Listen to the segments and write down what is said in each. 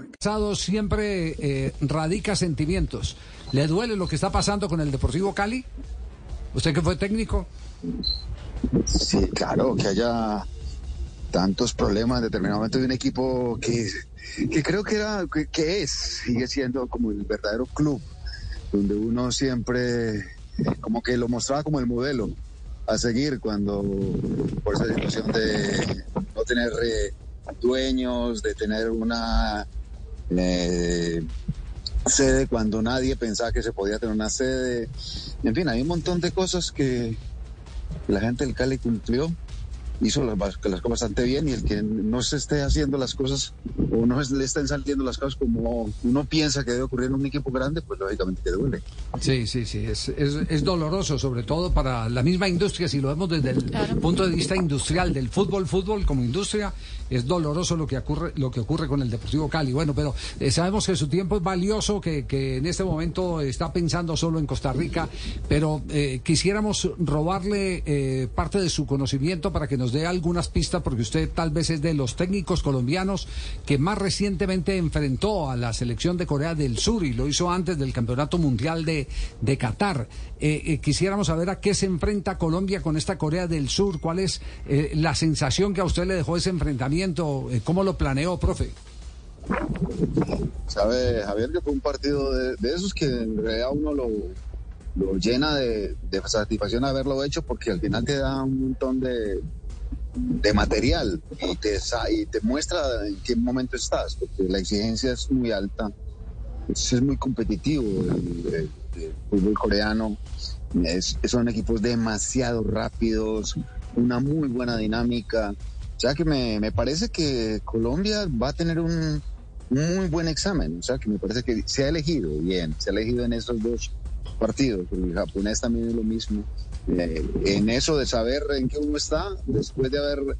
Network. Siempre eh, radica sentimientos. ¿Le duele lo que está pasando con el Deportivo Cali? ¿Usted que fue técnico? Sí, claro, que haya tantos problemas en determinado momento de un equipo que, que creo que era, que, es, sigue siendo como el verdadero club, donde uno siempre como que lo mostraba como el modelo a seguir cuando por esa situación de no tener eh, dueños, de tener una eh, sede cuando nadie pensaba que se podía tener una sede. En fin, hay un montón de cosas que la gente del Cali cumplió hizo las, las cosas bastante bien y el que no se esté haciendo las cosas o no le estén saliendo las cosas como uno piensa que debe ocurrir en un equipo grande, pues lógicamente que duele. Sí, sí, sí, es, es, doloroso sobre todo para la misma industria, si lo vemos desde el punto de vista industrial del fútbol, fútbol como industria, es doloroso lo que ocurre, lo que ocurre con el Deportivo Cali. Bueno, pero eh, sabemos que su tiempo es valioso, que, que, en este momento está pensando solo en Costa Rica, pero eh, quisiéramos robarle eh, parte de su conocimiento para que nos dé algunas pistas, porque usted tal vez es de los técnicos colombianos que más recientemente enfrentó a la selección de Corea del Sur y lo hizo antes del Campeonato Mundial de, de Qatar. quisiéramos saber a qué se enfrenta Colombia con esta Corea del Sur, cuál es la sensación que a usted le dejó ese enfrentamiento eh, ¿Cómo lo planeó, profe? Sabe, Javier, que fue un partido de, esos que en realidad uno lo, llena de, satisfacción haberlo hecho porque al final te da un montón de, de material y te, muestra en qué momento estás, porque la exigencia es muy alta, es, muy competitivo el, fútbol coreano, son equipos demasiado rápidos, una muy buena dinámica. O sea que me, me parece que Colombia va a tener un muy buen examen. O sea que me parece que se ha elegido bien, se ha elegido en esos dos partidos. El japonés también es lo mismo. Eh, en eso de saber en qué uno está, después de haber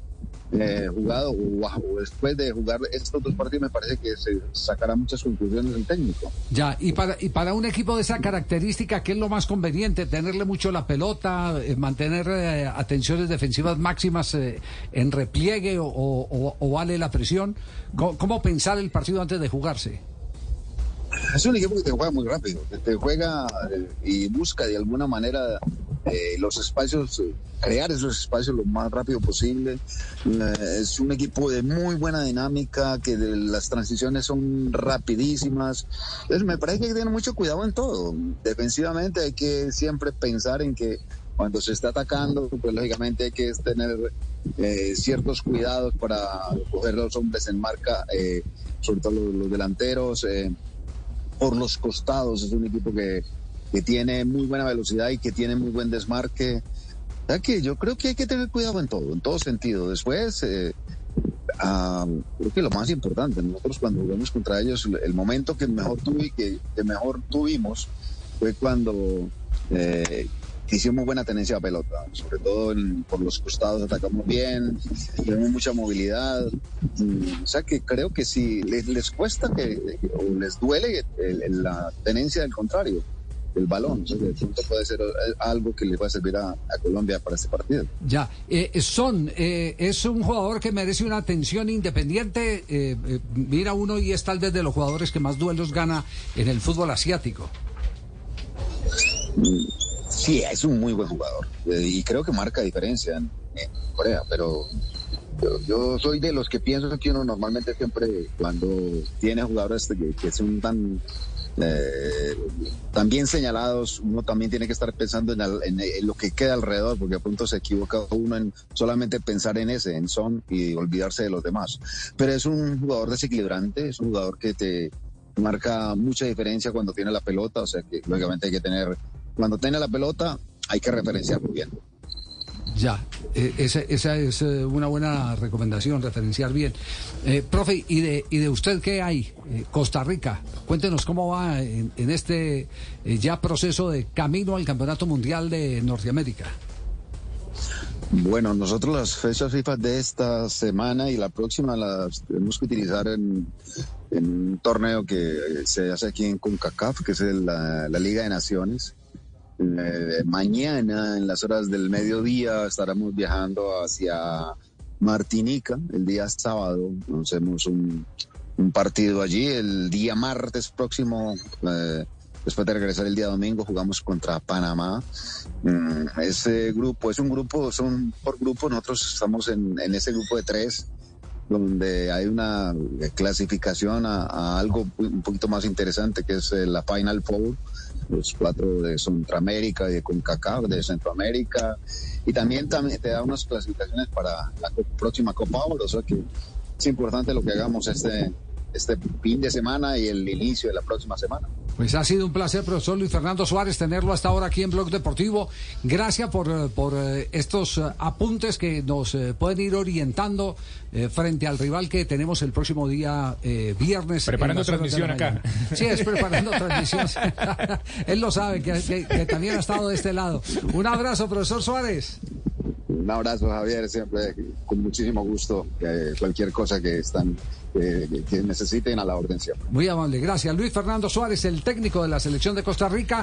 eh, jugado o, después de jugar estos dos partidos me parece que se sacará muchas conclusiones el técnico. Ya, y para, y para un equipo de esa característica, ¿qué es lo más conveniente? ¿Tenerle mucho la pelota, eh, mantener eh, atenciones defensivas máximas en repliegue o, vale la presión? ¿Cómo, pensar el partido antes de jugarse? Es un equipo que te juega muy rápido, que te juega y busca de alguna manera eh, los espacios, eh, crear esos espacios lo más rápido posible. Eh, es un equipo de muy buena dinámica, que las transiciones son rapidísimas. Entonces me parece que tener mucho cuidado en todo. Defensivamente hay que siempre pensar en que cuando se está atacando, pues lógicamente hay que tener ciertos cuidados para coger los hombres en marca, sobre todo los delanteros. Por los costados es un equipo que que tiene muy buena velocidad y que tiene muy buen desmarque. O sea yo creo que hay que tener cuidado en todo, en todo sentido. Después, eh, creo que lo más importante, nosotros cuando jugamos contra ellos, el momento que mejor, tuve, que, mejor tuvimos fue cuando eh, hicimos buena tenencia a pelota, sobre todo por los costados atacamos bien, tenemos mucha movilidad. o sea que creo que si les, cuesta que, o les duele la tenencia del contrario el balón. de pronto puede ser eh, algo que le va a servir a, Colombia para este partido. Ya, eh, Son eh, es un jugador que merece una atención independiente. Eh, mira uno y es tal vez de los jugadores que más duelos gana en el fútbol asiático. Sí, es un muy buen jugador y creo que marca diferencia en, Corea, pero yo, soy de los que pienso que uno normalmente siempre cuando tiene jugadores que, que son tan eh, también señalados, uno también tiene que estar pensando en, lo que queda alrededor, porque a pronto se equivoca uno en solamente pensar en ese, en son y olvidarse de los demás. Pero es un jugador desequilibrante, es un jugador que te marca mucha diferencia cuando tiene la pelota, o sea que lógicamente hay que tener, cuando tiene la pelota hay que referenciarlo bien. Ya, eh, esa, esa, es eh, una buena recomendación, referenciar bien. Eh, profe, ¿y de, ¿y de usted qué hay? Costa Rica, cuéntenos cómo va en, este ya proceso de camino al Campeonato Mundial de Norteamérica. Bueno, nosotros las fechas FIFA de esta semana y la próxima las tenemos que utilizar en, un torneo que se hace aquí en CONCACAF, que es la Liga de Naciones eh, mañana, en las horas del mediodía, estaremos viajando hacia Martinica el día sábado. Hacemos un, un partido allí. El día martes próximo, eh, después de regresar el día domingo, jugamos contra Panamá. Mm, ese grupo es un grupo, son por grupo, nosotros estamos en, en ese grupo de tres donde hay una clasificación a, algo un poquito más interesante que es eh, la Final Four, los cuatro de Centroamérica y de CONCACAF de Centroamérica y también, también te da unas clasificaciones para la próxima Copa Oro, o sea que es importante lo que hagamos este, este fin de semana y el inicio de la próxima semana. Pues ha sido un placer, profesor Luis Fernando Suárez, tenerlo hasta ahora aquí en Blog Deportivo. Gracias por, eh, por eh, estos eh, apuntes que nos pueden ir orientando frente al rival que tenemos el próximo día viernes. Preparando transmisión acá. Sí, es preparando transmisión. Él lo sabe, que, que también ha estado de este lado. Un abrazo, profesor Suárez. Un abrazo, Javier, siempre con muchísimo gusto. cualquier cosa que están que necesiten a la orden Muy amable, gracias. Luis Fernando Suárez, el técnico de la selección de Costa Rica.